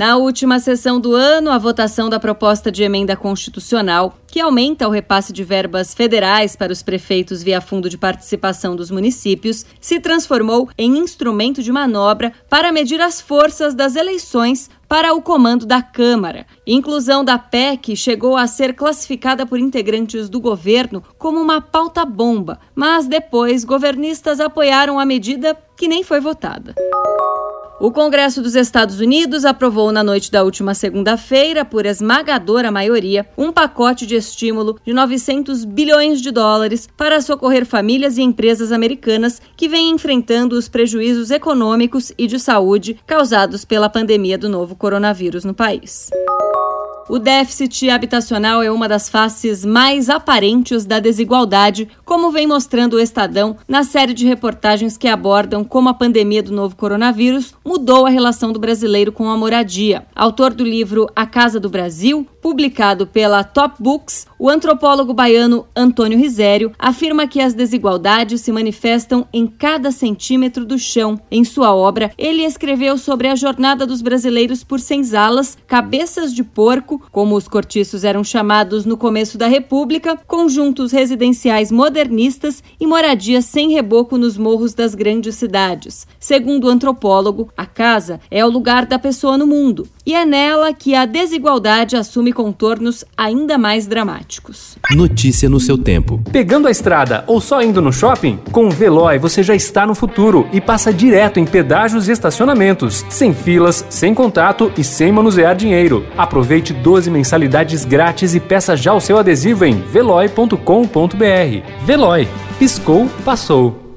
Na última sessão do ano, a votação da proposta de emenda constitucional, que aumenta o repasse de verbas federais para os prefeitos via Fundo de Participação dos Municípios, se transformou em instrumento de manobra para medir as forças das eleições para o comando da Câmara. Inclusão da PEC chegou a ser classificada por integrantes do governo como uma pauta-bomba, mas depois governistas apoiaram a medida que nem foi votada. O Congresso dos Estados Unidos aprovou na noite da última segunda-feira, por esmagadora maioria, um pacote de estímulo de 900 bilhões de dólares para socorrer famílias e empresas americanas que vêm enfrentando os prejuízos econômicos e de saúde causados pela pandemia do novo coronavírus no país. O déficit habitacional é uma das faces mais aparentes da desigualdade, como vem mostrando o Estadão na série de reportagens que abordam como a pandemia do novo coronavírus mudou a relação do brasileiro com a moradia. Autor do livro A Casa do Brasil, publicado pela Top Books, o antropólogo baiano Antônio Risério afirma que as desigualdades se manifestam em cada centímetro do chão. Em sua obra, ele escreveu sobre a jornada dos brasileiros por senzalas, cabeças de porco, como os cortiços eram chamados no começo da República, conjuntos residenciais modernistas e moradias sem reboco nos morros das grandes cidades. Segundo o antropólogo, a casa é o lugar da pessoa no mundo, e é nela que a desigualdade assume contornos ainda mais dramáticos. Notícia no seu tempo. Pegando a estrada ou só indo no shopping? Com o Veloy você já está no futuro e passa direto em pedágios e estacionamentos, sem filas, sem contato e sem manusear dinheiro. Aproveite 12 mensalidades grátis e peça já o seu adesivo em veloy.com.br. Veloy, piscou, passou.